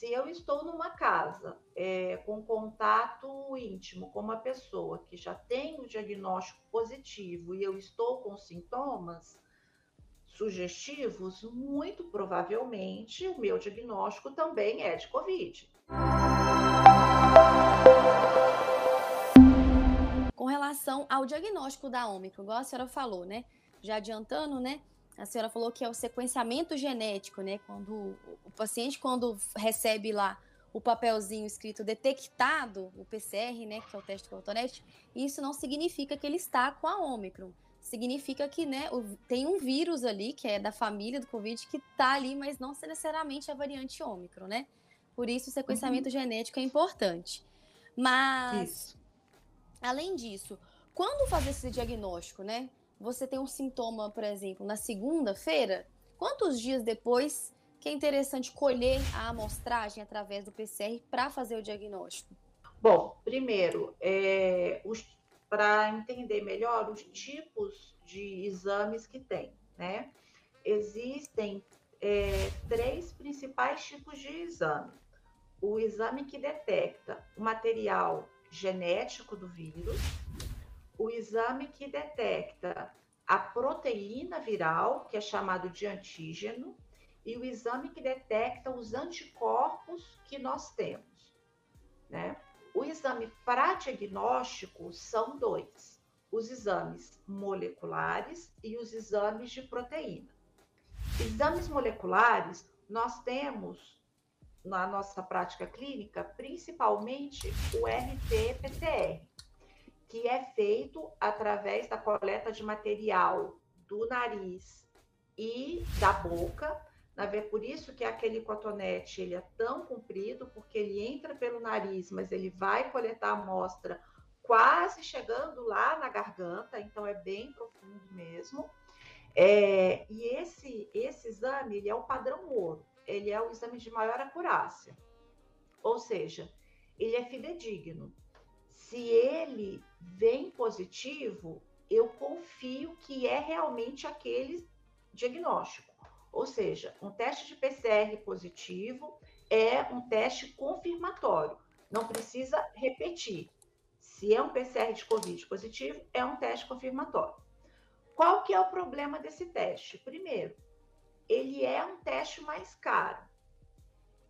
Se eu estou numa casa é, com contato íntimo com uma pessoa que já tem o diagnóstico positivo e eu estou com sintomas sugestivos, muito provavelmente o meu diagnóstico também é de Covid. Com relação ao diagnóstico da Ômicron, igual a senhora falou, né? Já adiantando, né? A senhora falou que é o sequenciamento genético, né? Quando o paciente, quando recebe lá o papelzinho escrito detectado, o PCR, né? Que é o teste cotonete, isso não significa que ele está com a Ômicron. Significa que, né, tem um vírus ali, que é da família do Covid, que está ali, mas não necessariamente a variante Ômicron, né? Por isso, o sequenciamento uhum. genético é importante. Mas, isso. além disso, quando fazer esse diagnóstico, né? Você tem um sintoma, por exemplo, na segunda-feira, quantos dias depois que é interessante colher a amostragem através do PCR para fazer o diagnóstico? Bom, primeiro, é, para entender melhor os tipos de exames que tem, né? Existem é, três principais tipos de exame. O exame que detecta o material genético do vírus, o exame que detecta a proteína viral, que é chamado de antígeno, e o exame que detecta os anticorpos que nós temos. Né? O exame para diagnóstico são dois: os exames moleculares e os exames de proteína. Exames moleculares, nós temos na nossa prática clínica, principalmente o RT-PCR, que é feito através da coleta de material do nariz e da boca. É por isso que aquele cotonete ele é tão comprido, porque ele entra pelo nariz, mas ele vai coletar a amostra quase chegando lá na garganta, então é bem profundo mesmo. É, e esse, esse exame ele é o padrão ouro, ele é o exame de maior acurácia, ou seja, ele é fidedigno se ele vem positivo, eu confio que é realmente aquele diagnóstico. Ou seja, um teste de PCR positivo é um teste confirmatório, não precisa repetir. Se é um PCR de COVID positivo, é um teste confirmatório. Qual que é o problema desse teste? Primeiro, ele é um teste mais caro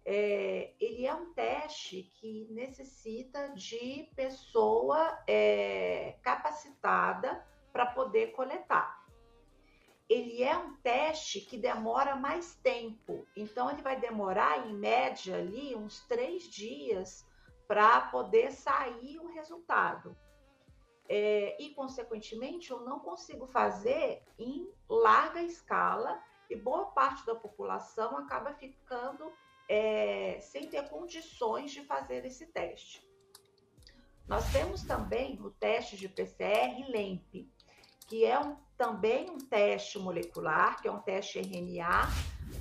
é, ele é um teste que necessita de pessoa é, capacitada para poder coletar. Ele é um teste que demora mais tempo, então ele vai demorar em média ali uns três dias para poder sair o resultado. É, e, consequentemente, eu não consigo fazer em larga escala e boa parte da população acaba ficando é, sem ter condições de fazer esse teste. Nós temos também o teste de PCR LEMP, que é um, também um teste molecular, que é um teste RNA,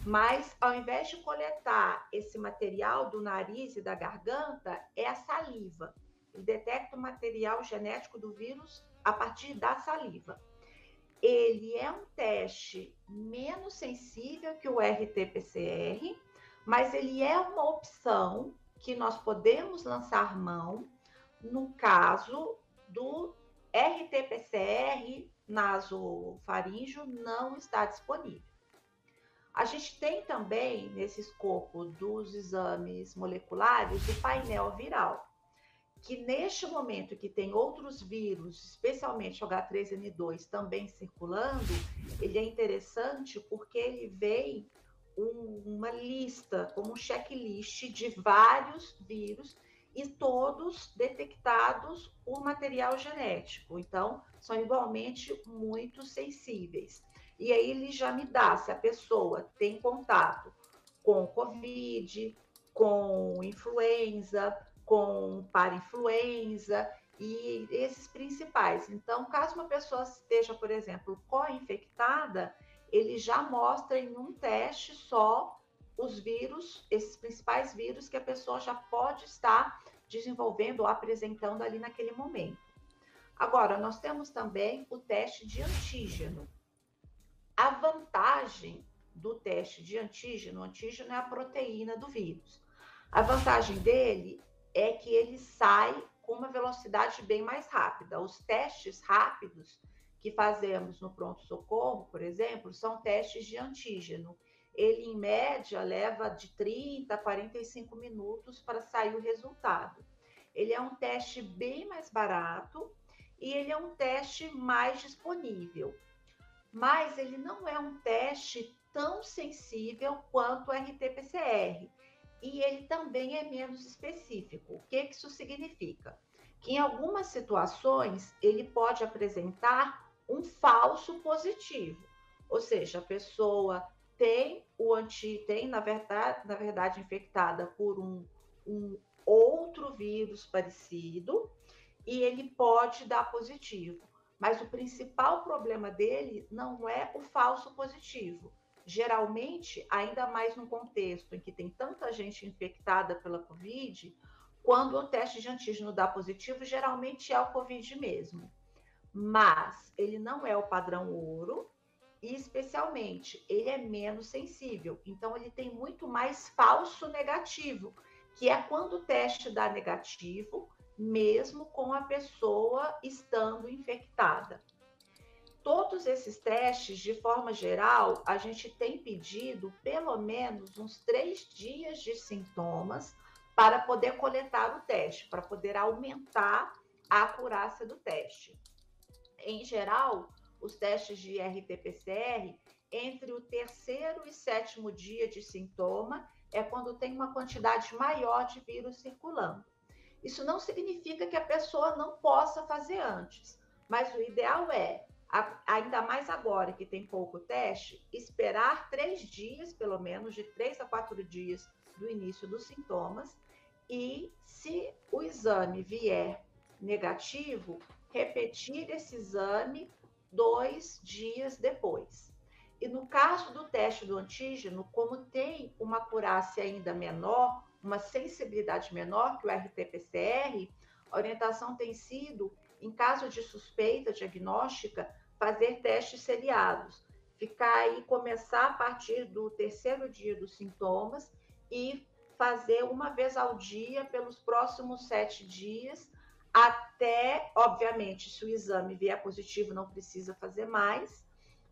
mas ao invés de coletar esse material do nariz e da garganta, é a saliva. Ele detecta o material genético do vírus a partir da saliva. Ele é um teste menos sensível que o RT-PCR, mas ele é uma opção que nós podemos lançar mão no caso do RT-PCR nasofaríngeo não está disponível. A gente tem também, nesse escopo dos exames moleculares, o painel viral, que neste momento que tem outros vírus, especialmente o H3N2 também circulando, ele é interessante porque ele vem uma lista, como um checklist de vários vírus e todos detectados por material genético. Então, são igualmente muito sensíveis. E aí ele já me dá se a pessoa tem contato com Covid, com influenza, com parainfluenza e esses principais. Então, caso uma pessoa esteja, por exemplo, co-infectada, ele já mostra em um teste só os vírus, esses principais vírus que a pessoa já pode estar desenvolvendo ou apresentando ali naquele momento. Agora, nós temos também o teste de antígeno. A vantagem do teste de antígeno, o antígeno é a proteína do vírus. A vantagem dele é que ele sai com uma velocidade bem mais rápida. Os testes rápidos que fazemos no pronto-socorro, por exemplo, são testes de antígeno. Ele, em média, leva de 30 a 45 minutos para sair o resultado. Ele é um teste bem mais barato e ele é um teste mais disponível. Mas ele não é um teste tão sensível quanto o RT-PCR. E ele também é menos específico. O que, que isso significa? Que em algumas situações ele pode apresentar um falso positivo. Ou seja, a pessoa tem o anti, tem, na verdade, na verdade, infectada por um, um outro vírus parecido, e ele pode dar positivo. Mas o principal problema dele não é o falso positivo. Geralmente, ainda mais num contexto em que tem tanta gente infectada pela Covid, quando o teste de antígeno dá positivo, geralmente é o Covid mesmo. Mas ele não é o padrão ouro e, especialmente, ele é menos sensível. Então, ele tem muito mais falso negativo, que é quando o teste dá negativo, mesmo com a pessoa estando infectada. Todos esses testes, de forma geral, a gente tem pedido pelo menos uns três dias de sintomas para poder coletar o teste, para poder aumentar a acurácia do teste. Em geral, os testes de RT-PCR, entre o terceiro e sétimo dia de sintoma, é quando tem uma quantidade maior de vírus circulando. Isso não significa que a pessoa não possa fazer antes, mas o ideal é, ainda mais agora que tem pouco teste, esperar três dias, pelo menos, de três a quatro dias do início dos sintomas, e se o exame vier negativo, repetir esse exame dois dias depois. E no caso do teste do antígeno, como tem uma acurácia ainda menor, uma sensibilidade menor que o RT-PCR, a orientação tem sido, em caso de suspeita diagnóstica, fazer testes seriados. Ficar aí, começar a partir do terceiro dia dos sintomas e fazer uma vez ao dia pelos próximos sete dias, até, obviamente, se o exame vier positivo, não precisa fazer mais,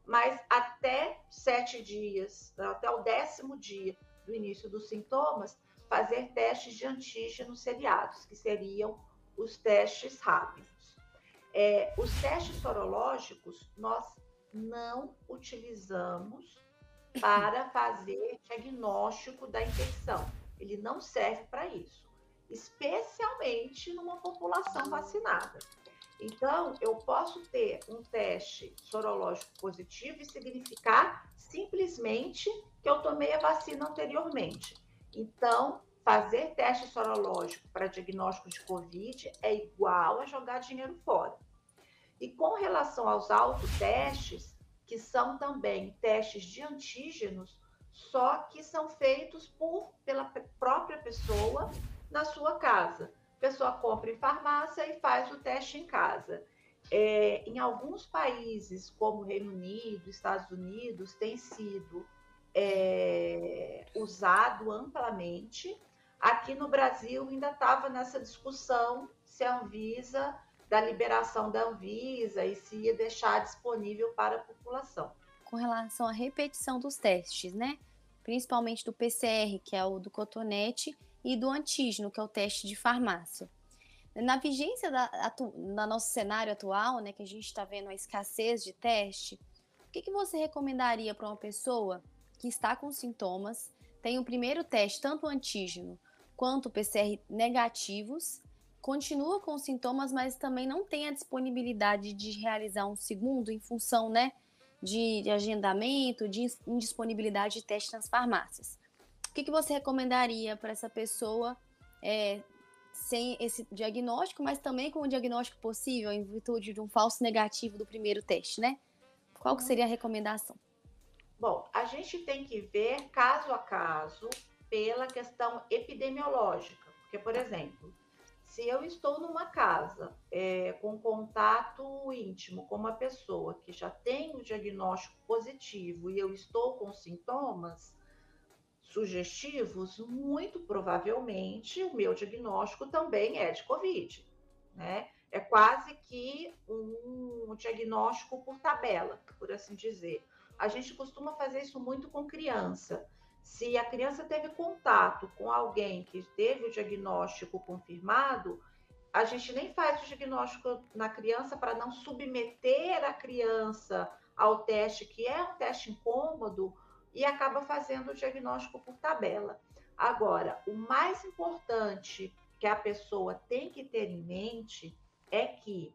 mas até sete dias, até o décimo dia do início dos sintomas, fazer testes de antígenos seriados, que seriam os testes rápidos. É, os testes sorológicos nós não utilizamos para fazer diagnóstico da infecção. Ele não serve para isso, especialmente numa população vacinada. Então, eu posso ter um teste sorológico positivo e significar simplesmente que eu tomei a vacina anteriormente. Então, fazer teste sorológico para diagnóstico de Covid é igual a jogar dinheiro fora. E com relação aos autotestes, que são também testes de antígenos, só que são feitos por, pela própria pessoa na sua casa. A pessoa compra em farmácia e faz o teste em casa. É, em alguns países, como Reino Unido, Estados Unidos, tem sido é, usado amplamente. Aqui no Brasil ainda estava nessa discussão se a Anvisa, da liberação da Anvisa e se ia deixar disponível para a população. Com relação à repetição dos testes, né? Principalmente do PCR, que é o do cotonete, e do antígeno, que é o teste de farmácia. Na vigência da, no nosso cenário atual, né, que a gente está vendo a escassez de teste, o que, que você recomendaria para uma pessoa que está com sintomas, tem o primeiro teste, tanto antígeno quanto PCR negativos, continua com sintomas, mas também não tem a disponibilidade de realizar um segundo em função, né, de, de agendamento, de indisponibilidade de teste nas farmácias. O que, que você recomendaria para essa pessoa é, sem esse diagnóstico, mas também com o diagnóstico possível em virtude de um falso negativo do primeiro teste, né? Qual que seria a recomendação? Bom, a gente tem que ver caso a caso pela questão epidemiológica. Porque, por exemplo, se eu estou numa casa é, com contato íntimo com uma pessoa que já tem o diagnóstico positivo e eu estou com sintomas, sugestivos, muito provavelmente o meu diagnóstico também é de Covid, né? É quase que um diagnóstico por tabela, por assim dizer. A gente costuma fazer isso muito com criança. Se a criança teve contato com alguém que teve o diagnóstico confirmado, a gente nem faz o diagnóstico na criança para não submeter a criança ao teste, que é um teste incômodo, e acaba fazendo o diagnóstico por tabela. Agora, o mais importante que a pessoa tem que ter em mente é que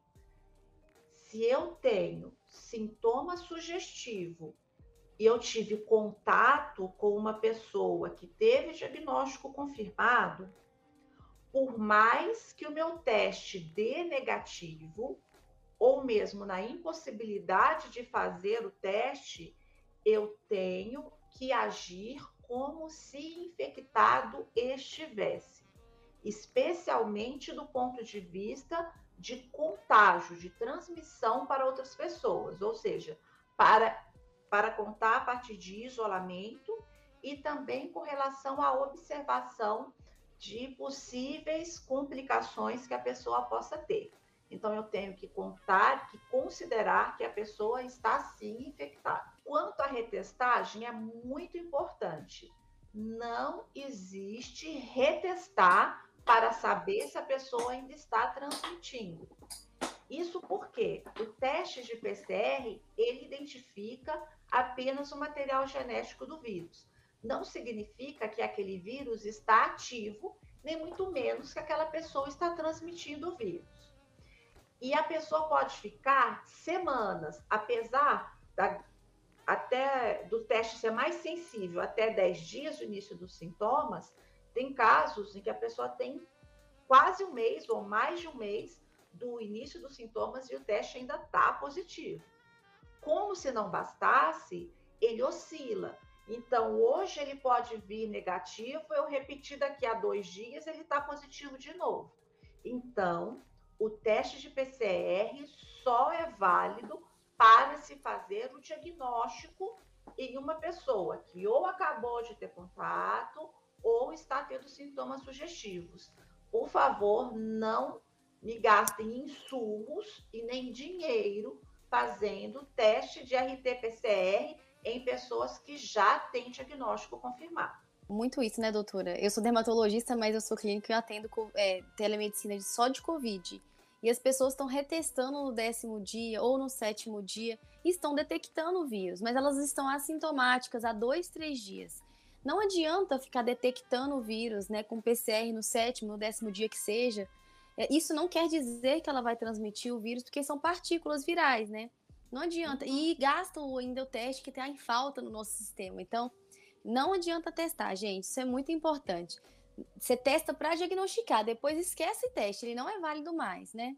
se eu tenho sintoma sugestivo e eu tive contato com uma pessoa que teve diagnóstico confirmado, por mais que o meu teste dê negativo, ou mesmo na impossibilidade de fazer o teste, eu tenho que agir como se infectado estivesse, especialmente do ponto de vista de contágio, de transmissão para outras pessoas, ou seja, para, para contar a partir de isolamento e também com relação à observação de possíveis complicações que a pessoa possa ter. Então, eu tenho que contar, que considerar que a pessoa está sim infectada. Quanto à retestagem, é muito importante. Não existe retestar para saber se a pessoa ainda está transmitindo. Isso porque o teste de PCR, ele identifica apenas o material genético do vírus não significa que aquele vírus está ativo, nem muito menos que aquela pessoa está transmitindo o vírus. E a pessoa pode ficar semanas, apesar da, até do teste ser mais sensível, até 10 dias do início dos sintomas, tem casos em que a pessoa tem quase um mês ou mais de um mês do início dos sintomas e o teste ainda está positivo. Como se não bastasse, ele oscila. Então, hoje ele pode vir negativo, eu repetir daqui a dois dias, ele está positivo de novo. Então, o teste de PCR só é válido para se fazer o diagnóstico em uma pessoa que ou acabou de ter contato ou está tendo sintomas sugestivos. Por favor, não me gastem insumos e nem dinheiro fazendo teste de RT-PCR em pessoas que já têm diagnóstico confirmado. Muito isso, né, doutora? Eu sou dermatologista, mas eu sou clínica e atendo é, telemedicina só de Covid. E as pessoas estão retestando no décimo dia ou no sétimo dia e estão detectando o vírus, mas elas estão assintomáticas há dois, três dias. Não adianta ficar detectando o vírus, né, com PCR no sétimo, no décimo dia que seja. É, isso não quer dizer que ela vai transmitir o vírus, porque são partículas virais, né? Não adianta. E gastam ainda o teste que está em falta no nosso sistema. Então, não adianta testar, gente. Isso é muito importante. Você testa para diagnosticar, depois esquece o teste, ele não é válido mais, né?